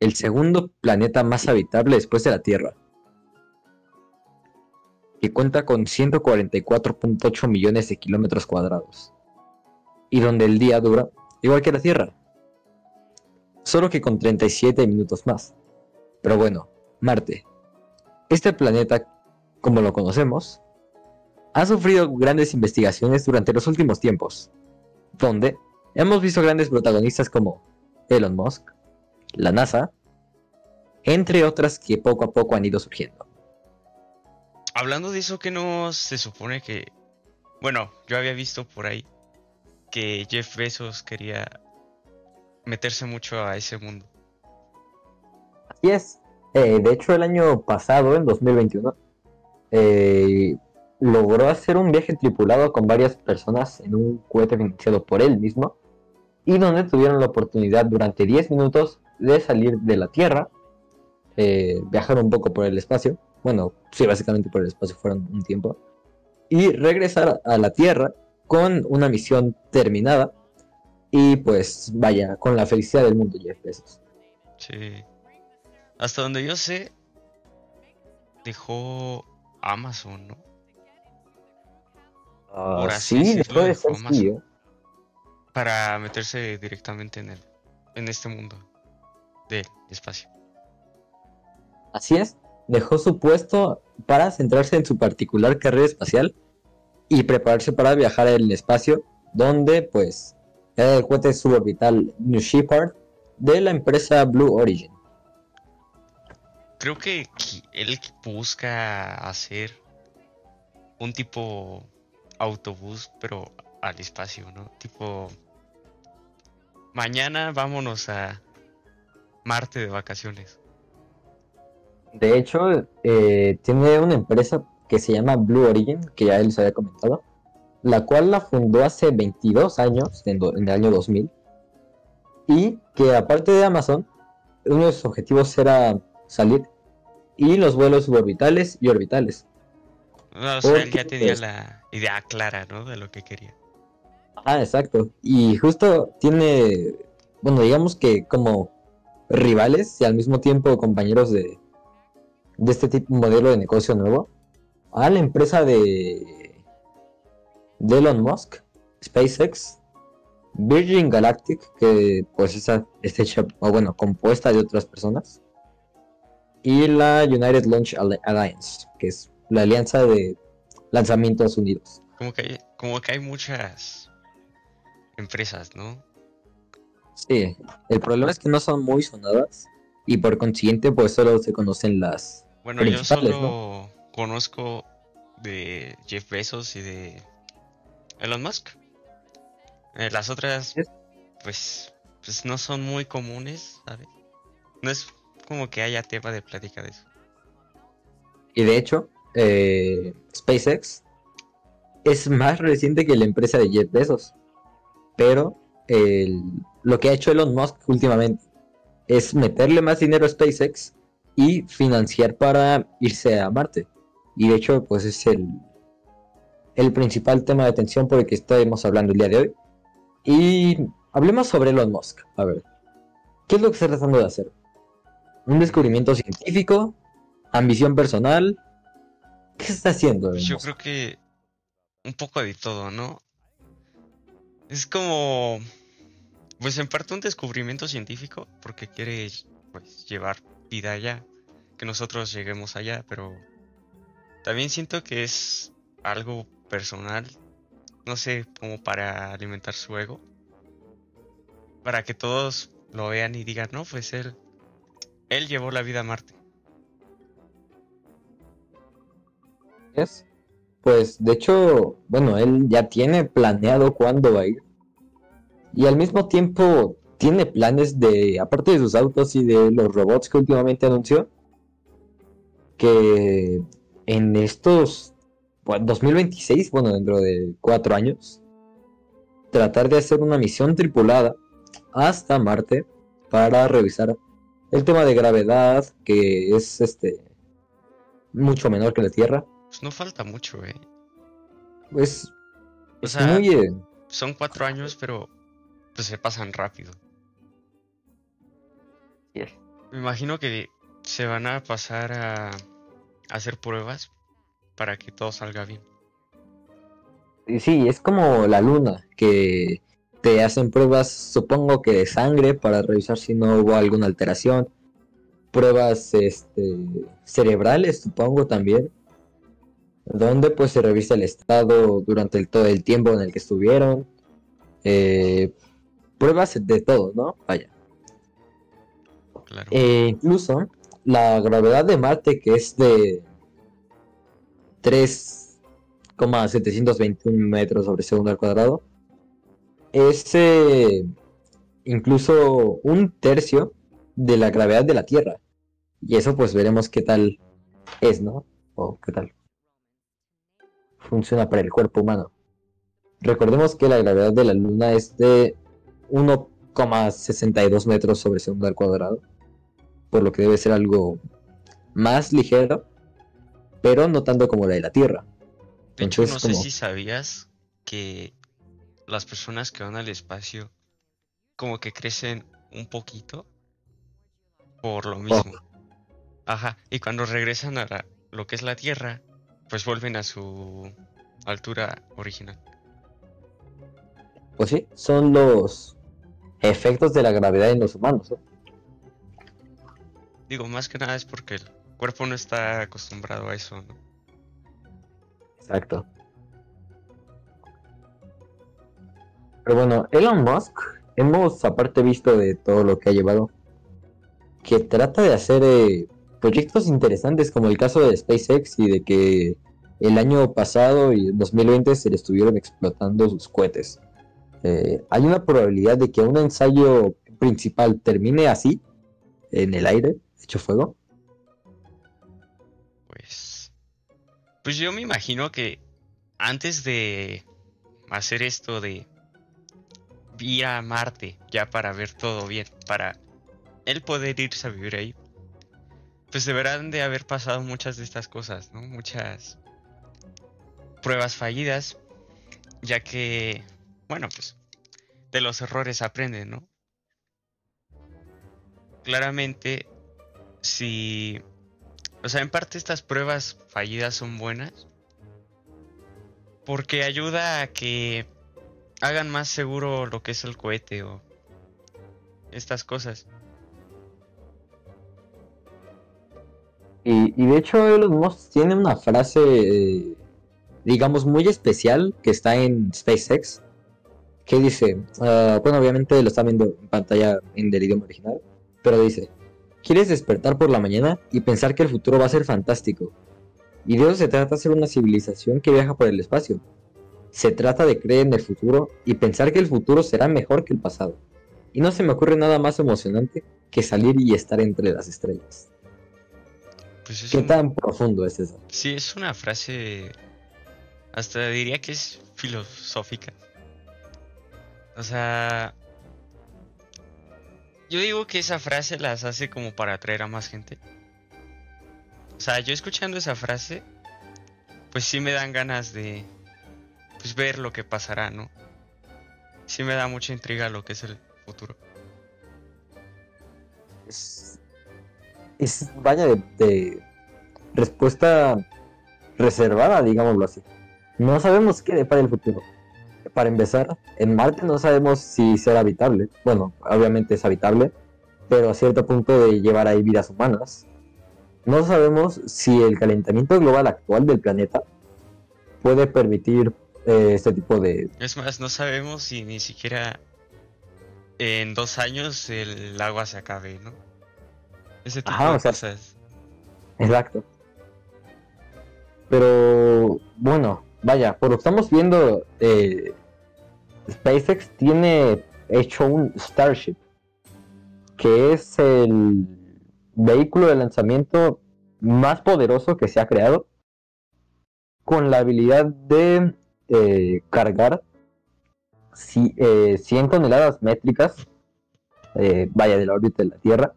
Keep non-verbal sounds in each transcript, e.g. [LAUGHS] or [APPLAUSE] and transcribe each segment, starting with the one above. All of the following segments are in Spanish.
el segundo planeta más habitable después de la Tierra, que cuenta con 144.8 millones de kilómetros cuadrados, y donde el día dura igual que la Tierra, solo que con 37 minutos más. Pero bueno, Marte. Este planeta, como lo conocemos, ha sufrido grandes investigaciones durante los últimos tiempos, donde hemos visto grandes protagonistas como Elon Musk, la NASA, entre otras que poco a poco han ido surgiendo. Hablando de eso, que no se supone que... Bueno, yo había visto por ahí que Jeff Bezos quería meterse mucho a ese mundo. Así es. Eh, de hecho, el año pasado, en 2021, eh, logró hacer un viaje tripulado con varias personas en un cohete financiado por él mismo y donde tuvieron la oportunidad durante 10 minutos de salir de la Tierra, eh, viajar un poco por el espacio, bueno, sí, básicamente por el espacio fueron un tiempo, y regresar a la Tierra con una misión terminada y pues vaya, con la felicidad del mundo Jeff Bezos. Sí. Hasta donde yo sé, dejó Amazon, ¿no? Uh, sí, dejó de ser CEO. Para meterse directamente en el, en este mundo del espacio. Así es, dejó su puesto para centrarse en su particular carrera espacial y prepararse para viajar el espacio, donde pues era el cohete suborbital New Shepard de la empresa Blue Origin. Creo que él busca hacer un tipo autobús, pero al espacio, ¿no? Tipo, mañana vámonos a Marte de vacaciones. De hecho, eh, tiene una empresa que se llama Blue Origin, que ya él les había comentado, la cual la fundó hace 22 años, en, el año 2000, y que aparte de Amazon, uno de sus objetivos era salir y los vuelos suborbitales y orbitales. o sea, él ya tenía la idea clara, ¿no? De lo que quería. Ah, exacto. Y justo tiene, bueno, digamos que como rivales y al mismo tiempo compañeros de, este tipo modelo de negocio nuevo a la empresa de, de Elon Musk, SpaceX, Virgin Galactic, que pues esa está hecha, o bueno, compuesta de otras personas, y la United Launch Alliance, que es la alianza de lanzamientos unidos. Como que hay, como que hay muchas empresas, ¿no? Sí, el problema es que no son muy sonadas y por consiguiente pues solo se conocen las bueno, yo solo conozco de Jeff Bezos y de Elon Musk. Eh, las otras, pues, pues no son muy comunes, ¿sabes? No es como que haya tema de plática de eso. Y de hecho, eh, SpaceX es más reciente que la empresa de Jeff Bezos. Pero lo que ha hecho Elon Musk últimamente es meterle más dinero a SpaceX y financiar para irse a Marte. Y de hecho, pues es el, el principal tema de atención por el que estamos hablando el día de hoy. Y hablemos sobre Elon Musk. A ver, ¿qué es lo que está tratando de hacer? ¿Un descubrimiento científico? ¿Ambición personal? ¿Qué está haciendo? Yo creo que un poco de todo, ¿no? Es como, pues en parte un descubrimiento científico porque quiere pues, llevar vida allá, que nosotros lleguemos allá, pero también siento que es algo personal, no sé, como para alimentar su ego, para que todos lo vean y digan, no, pues él, él llevó la vida a Marte. Es, pues de hecho, bueno, él ya tiene planeado cuándo va a ir. Y al mismo tiempo tiene planes de, aparte de sus autos y de los robots que últimamente anunció, que en estos 2026, bueno, dentro de cuatro años, tratar de hacer una misión tripulada hasta Marte para revisar el tema de gravedad, que es este mucho menor que la Tierra. Pues no falta mucho, eh. Pues, o sea, son cuatro años, pero se pasan rápido. Me imagino que se van a pasar a, a hacer pruebas para que todo salga bien. Sí, es como la luna, que te hacen pruebas, supongo que de sangre, para revisar si no hubo alguna alteración. Pruebas este, cerebrales, supongo también. Donde pues se revisa el estado durante el, todo el tiempo en el que estuvieron. Eh, pruebas de todo, ¿no? Vaya. Claro. Eh, incluso la gravedad de Marte, que es de 3,721 metros sobre segundo al cuadrado, es eh, incluso un tercio de la gravedad de la Tierra. Y eso pues veremos qué tal es, ¿no? O qué tal funciona para el cuerpo humano. Recordemos que la gravedad de la Luna es de 1,62 metros sobre segundo al cuadrado, por lo que debe ser algo más ligero, pero no tanto como la de la Tierra. De hecho, no sé si sabías que las personas que van al espacio como que crecen un poquito por lo mismo. Ajá, y cuando regresan a la- lo que es la Tierra, pues vuelven a su altura original. Pues sí, son los efectos de la gravedad en los humanos. ¿no? Digo, más que nada es porque el cuerpo no está acostumbrado a eso, ¿no? Exacto. Pero bueno, Elon Musk, hemos aparte visto de todo lo que ha llevado, que trata de hacer eh, proyectos interesantes como el caso de SpaceX y de que el año pasado y en 2020 se le estuvieron explotando sus cohetes. Eh, hay una probabilidad de que un ensayo principal termine así, en el aire, hecho fuego. Pues. Pues yo me imagino que antes de hacer esto de ir a Marte, ya para ver todo bien, para él poder irse a vivir ahí, pues deberán de haber pasado muchas de estas cosas, ¿no? Muchas pruebas fallidas, ya que, bueno, pues de los errores aprenden, ¿no? Claramente, si o sea, en parte estas pruebas fallidas son buenas. Porque ayuda a que hagan más seguro lo que es el cohete o estas cosas. Y, y de hecho Elon Musk tiene una frase, eh, digamos, muy especial que está en SpaceX, que dice, ah, bueno, obviamente lo está viendo en pantalla en del idioma original, pero dice, ¿quieres despertar por la mañana y pensar que el futuro va a ser fantástico? Y de eso se trata de ser una civilización que viaja por el espacio. Se trata de creer en el futuro y pensar que el futuro será mejor que el pasado. Y no se me ocurre nada más emocionante que salir y estar entre las estrellas. Pues es ¿Qué un- tan profundo es eso? Sí, es una frase. Hasta diría que es filosófica. O sea. Yo digo que esa frase las hace como para atraer a más gente. O sea, yo escuchando esa frase, pues sí me dan ganas de pues ver lo que pasará, ¿no? Sí me da mucha intriga lo que es el futuro. Es, es vaya de, de respuesta reservada, digámoslo así. No sabemos qué depara el futuro. Para empezar, en Marte no sabemos si será habitable. Bueno, obviamente es habitable, pero a cierto punto de llevar ahí vidas humanas. No sabemos si el calentamiento global actual del planeta puede permitir eh, este tipo de... Es más, no sabemos si ni siquiera en dos años el agua se acabe, ¿no? Ese tipo Ajá, de o sea, cosas. Exacto. Pero bueno, vaya, por lo que estamos viendo, eh, SpaceX tiene hecho un Starship, que es el vehículo de lanzamiento más poderoso que se ha creado, con la habilidad de eh, cargar eh, 100 toneladas métricas, eh, vaya, de la órbita de la Tierra.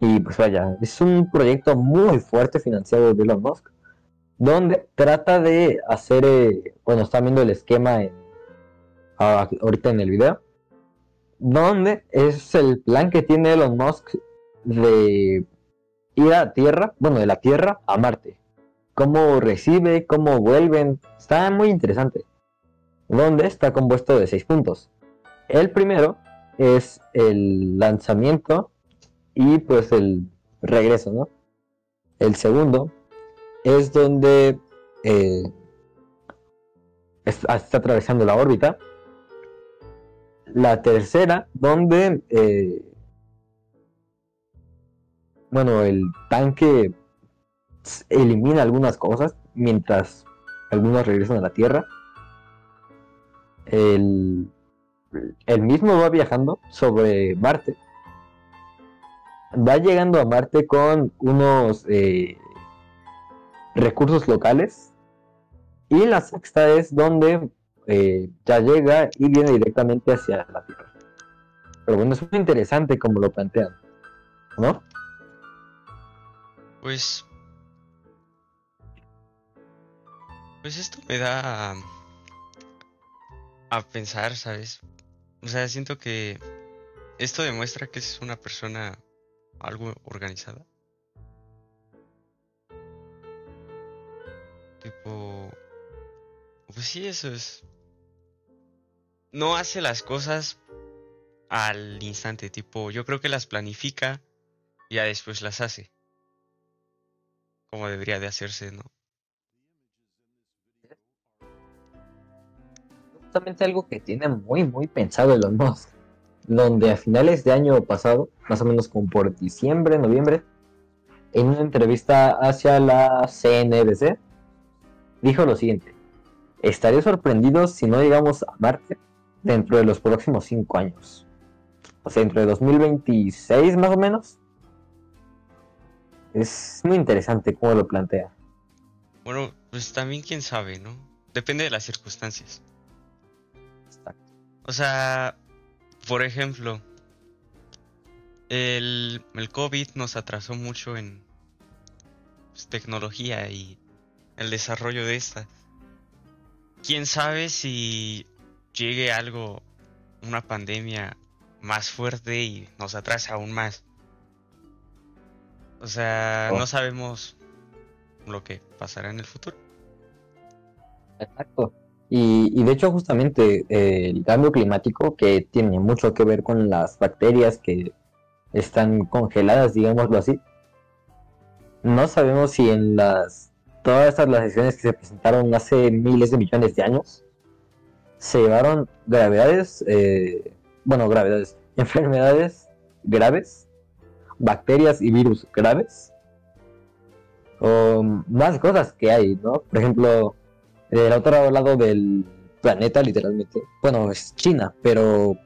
Y pues vaya, es un proyecto muy fuerte financiado de Elon Musk, donde trata de hacer, eh, bueno, están viendo el esquema ah, ahorita en el video, donde es el plan que tiene Elon Musk de ir a Tierra, bueno, de la Tierra a Marte. Cómo recibe, cómo vuelven, está muy interesante. Donde está compuesto de seis puntos. El primero es el lanzamiento y pues el regreso, ¿no? El segundo es donde eh, está, atravesando la órbita. La tercera, donde, eh, bueno, el tanque elimina algunas cosas mientras algunos regresan a la Tierra. El, el mismo va viajando sobre Marte. Va llegando a Marte con unos eh, recursos locales. Y la sexta es donde eh, ya llega y viene directamente hacia la Tierra. Pero bueno, es muy interesante como lo plantean, ¿no? Pues. Pues esto me da a, a pensar, ¿sabes? O sea, siento que esto demuestra que es una persona algo organizada. Tipo... Pues sí, eso es... No hace las cosas al instante, tipo, yo creo que las planifica y ya después las hace. Como debería de hacerse, ¿no? Justamente algo que tiene muy, muy pensado Elon Musk. Donde a finales de año pasado, más o menos como por diciembre, noviembre, en una entrevista hacia la CNBC, dijo lo siguiente, estaré sorprendido si no llegamos a Marte dentro de los próximos cinco años. O sea, dentro de 2026 más o menos. Es muy interesante cómo lo plantea. Bueno, pues también quién sabe, ¿no? Depende de las circunstancias. O sea, por ejemplo, el, el COVID nos atrasó mucho en pues, tecnología y el desarrollo de esta. Quién sabe si llegue algo, una pandemia más fuerte y nos atrasa aún más. O sea, no oh. sabemos lo que pasará en el futuro. Exacto. Y, de hecho justamente eh, el cambio climático que tiene mucho que ver con las bacterias que están congeladas, digámoslo así. No sabemos si en las todas estas lesiones que se presentaron hace miles de millones de años se llevaron gravedades, eh, bueno, gravedades, [LAUGHS] enfermedades graves, bacterias y virus graves, o más cosas que hay, ¿no? Por ejemplo, del otro lado del planeta, literalmente, bueno, es China, pero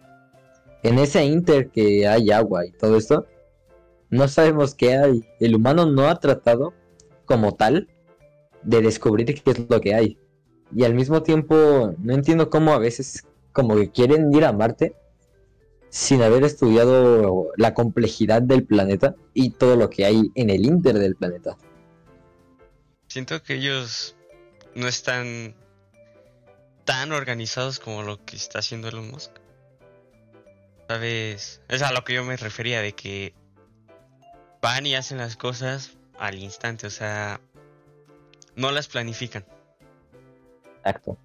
en ese inter que hay agua y todo esto, no sabemos qué hay. El humano no ha tratado como tal de descubrir qué es lo que hay. Y al mismo tiempo, no entiendo cómo a veces como que quieren ir a Marte sin haber estudiado la complejidad del planeta y todo lo que hay en el inter del planeta. Siento que ellos no están tan organizados como lo que está haciendo Elon Musk. ¿Sabes? Es a lo que yo me refería, de que van y hacen las cosas al instante, o sea, no las planifican. Exacto.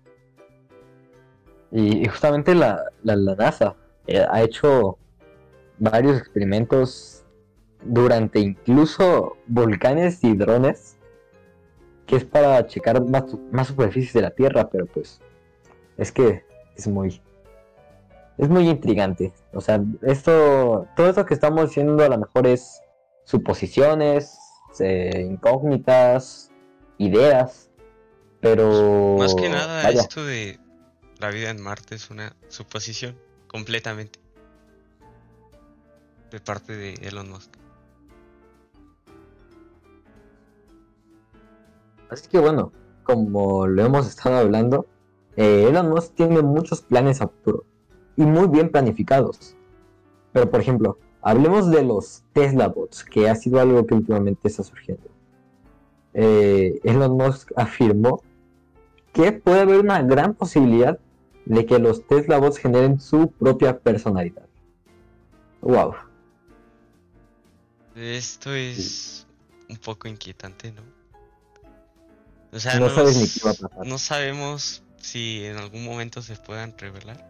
Y, justamente la, la, NASA eh, ha hecho varios experimentos durante incluso volcanes y drones, que es para checar más, más superficies de la Tierra, pero pues es que es muy es muy intrigante. O sea, esto, todo esto que estamos haciendo a lo mejor es suposiciones, eh, incógnitas, ideas, pero... Más que nada, esto de la vida en Marte es una suposición completamente de parte de Elon Musk. Así que bueno, como lo hemos estado hablando, eh, Elon Musk tiene muchos planes a futuro y muy bien planificados. Pero por ejemplo, hablemos de los Tesla bots, que ha sido algo que últimamente está surgiendo. Eh, Elon Musk afirmó que puede haber una gran posibilidad de que los Tesla bots generen su propia personalidad. Wow. Esto es un poco inquietante, ¿no? O sea, No no, sabes ni qué va a pasar. no sabemos si en algún momento se puedan revelar.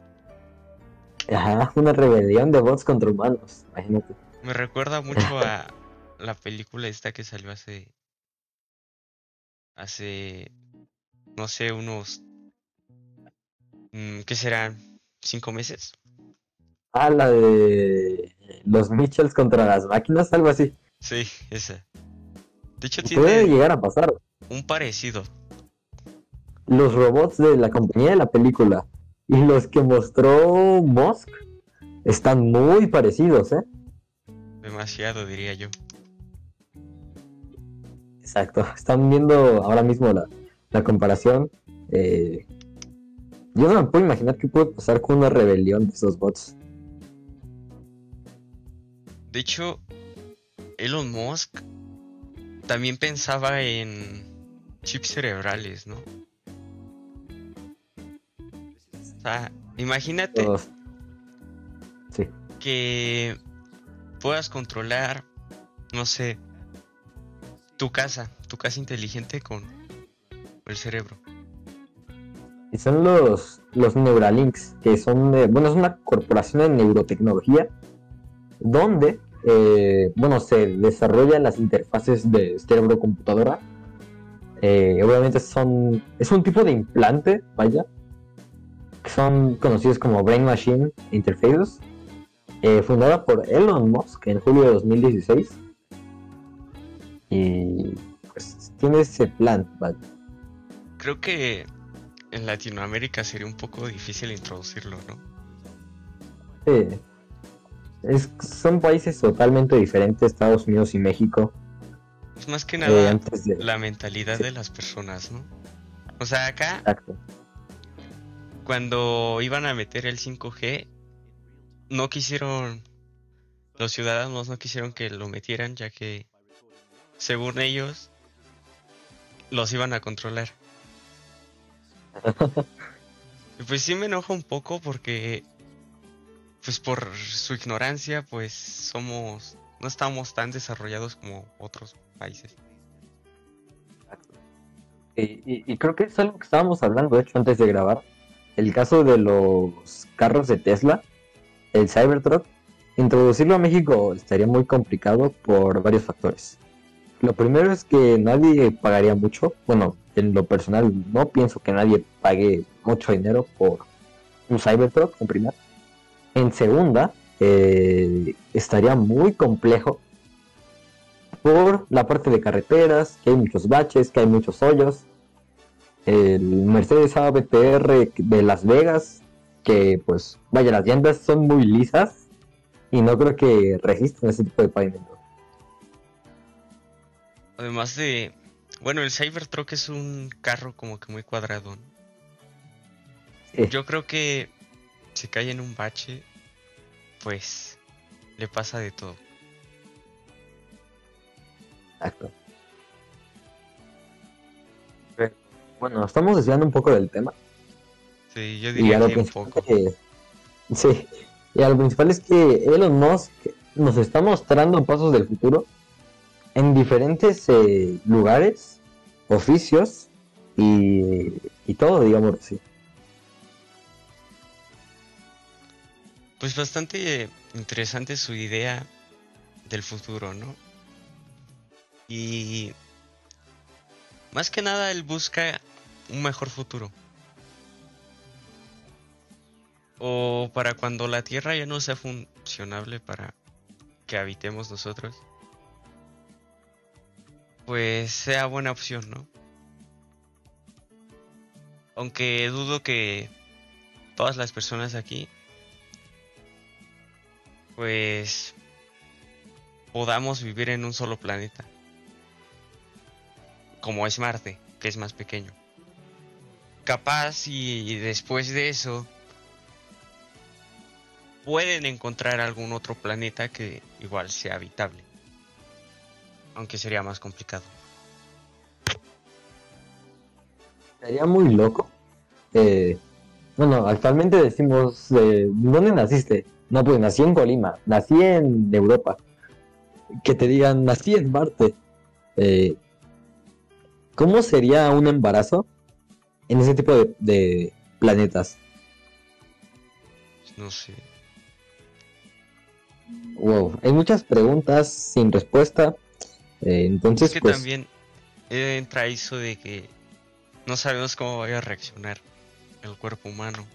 Ajá, una rebelión de bots contra humanos, imagínate. Me recuerda mucho a la película esta que salió hace. Hace. No sé, unos. mm, ¿Qué serán? ¿Cinco meses? Ah, la de los Mitchells contra las máquinas, algo así. Sí, esa. De hecho, Puede tiene llegar a pasar. un parecido. Los robots de la compañía de la película y los que mostró Musk están muy parecidos, ¿eh? Demasiado, diría yo. Exacto. Están viendo ahora mismo la, la comparación. eh, yo no me puedo imaginar qué puede pasar con una rebelión de esos bots. De hecho, Elon Musk también pensaba en chips cerebrales, ¿no? O sea, imagínate. Sí. que puedas controlar, no sé, tu casa, tu casa inteligente con el cerebro. Y son los, los Neuralinks, que son, de- bueno, es una corporación de neurotecnología, donde, eh, bueno, se desarrollan las interfaces de cerebro-computadora. Eh, obviamente son, es un tipo de implante, vaya, que son conocidos como Brain Machine Interfaces, eh, fundada por Elon Musk en julio de 2016. Y pues tiene ese plan. Creo que en Latinoamérica sería un poco difícil introducirlo, ¿no? Sí. Es- son países totalmente diferentes, Estados Unidos y México. Es más que eh, nada antes de... la mentalidad Sí. de las personas, ¿no? O sea, acá Exacto. cuando iban a meter el 5G, no quisieron, los ciudadanos no quisieron que lo metieran, ya que, según ellos, los iban a controlar. [LAUGHS] Y pues sí me enoja un poco porque, pues por su ignorancia, pues somos, no estamos tan desarrollados como otros países. Y, y- y creo que es algo que estábamos hablando, de hecho, antes de grabar. El caso de los carros de Tesla, el Cybertruck, introducirlo a México estaría muy complicado por varios factores. Lo primero es que nadie pagaría mucho. Bueno, en lo personal no pienso que nadie pague mucho dinero por un Cybertruck, en primera. En segunda, eh, estaría muy complejo por la parte de carreteras, que hay muchos baches, que hay muchos hoyos. El Mercedes ABTR de Las Vegas, que pues vaya, las llantas son muy lisas y no creo que resistan ese tipo de pavimento. Además de, bueno, el Cybertruck es un carro como que muy cuadrado. ¿no? Sí, Yo creo que si cae en un bache, pues le pasa de todo. exacto. Pero, Bueno, estamos desviando un poco del tema. Sí, yo diría que un poco. que- sí, y a lo principal es que Elon Musk nos está mostrando pasos del futuro en diferentes eh, lugares, oficios y, y todo, digamos así. Pues bastante interesante su idea del futuro, ¿no? Y más que nada él busca un mejor futuro. O para cuando la Tierra ya no sea funcionable para que habitemos nosotros. Pues sea buena opción, ¿no? Aunque dudo que todas las personas aquí pues podamos vivir en un solo planeta. Como es Marte, que es más pequeño. Capaz y después de eso pueden encontrar algún otro planeta que igual sea habitable. Aunque sería más complicado. Sería muy loco. Eh, bueno, actualmente decimos, eh, ¿dónde naciste? No, pues nací en Colima, nací en Europa. Que te digan, nací en Marte. Eh, ¿Cómo sería un embarazo en ese tipo de, de planetas? No sé. Wow, hay muchas preguntas sin respuesta. Eh, entonces, Es que pues, también entra eso de que no sabemos cómo vaya a reaccionar el cuerpo humano.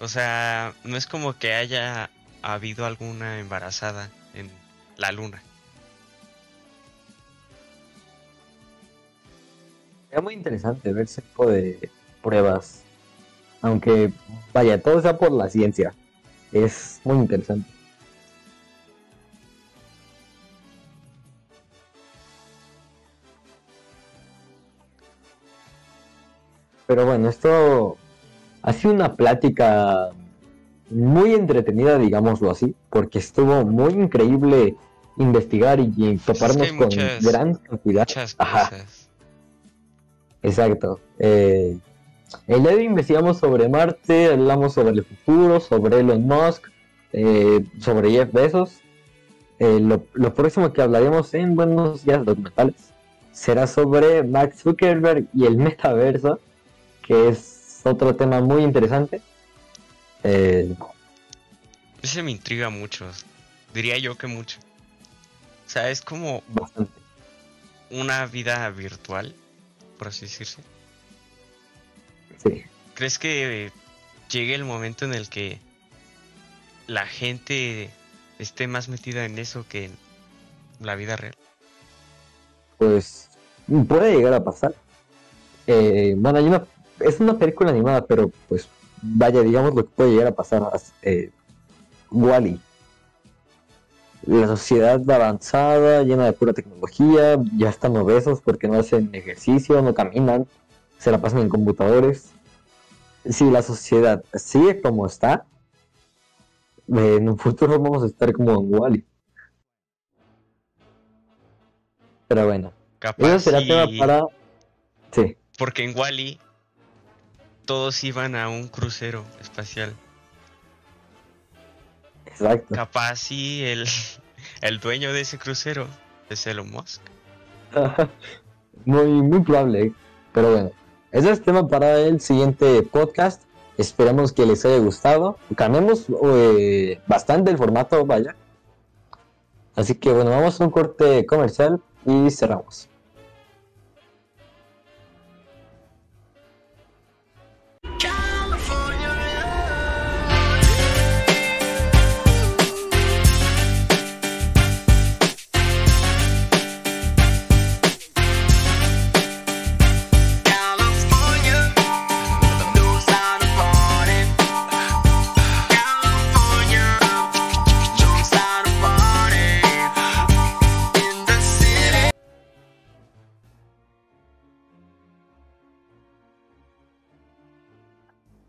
O sea, no es como que haya habido alguna embarazada en la luna. es muy interesante ver ese tipo de pruebas. Aunque, vaya, todo sea por la ciencia. Es muy interesante. Pero bueno, esto ha sido una plática muy entretenida, digámoslo así, porque estuvo muy increíble investigar y, y toparnos con muchas- gran cantidad. Muchas Ajá. cosas. Exacto. Eh, el día de hoy investigamos sobre Marte, hablamos sobre el futuro, sobre Elon Musk, eh, sobre Jeff Bezos. Eh, lo, lo próximo que hablaremos en Buenos Días Documentales será sobre Max Zuckerberg y el metaverso, que es otro tema muy interesante. Eh, Ese me intriga mucho. Diría yo que mucho. O sea, es como bastante. una vida virtual, por así decirse. Sí. ¿Crees que llegue el momento en el que la gente esté más metida en eso que en la vida real? Pues puede llegar a pasar. Eh, bueno, hay una, es una película animada, pero pues vaya, digamos lo que puede llegar a pasar. Eh, Wally. La sociedad avanzada, llena de pura tecnología, ya están obesos porque no hacen ejercicio, no caminan, se la pasan en computadores. Si la sociedad sigue como está, eh, en un futuro vamos a estar como en Wally. Pero bueno. Eso Capaz será tema y- para. Sí, Porque en Wally todos iban a un crucero espacial. exacto. Capaz y el, [LAUGHS] el dueño de ese crucero es Elon Musk. muy, muy probable. ¿eh? Pero bueno, ese es tema para el siguiente podcast. Esperamos que les haya gustado. Cambiamos eh, bastante el formato, vaya. Así que bueno, vamos a un corte comercial y cerramos.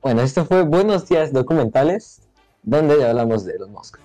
Bueno, esto fue Buenos Días Documentales, donde hablamos de Elon Musk.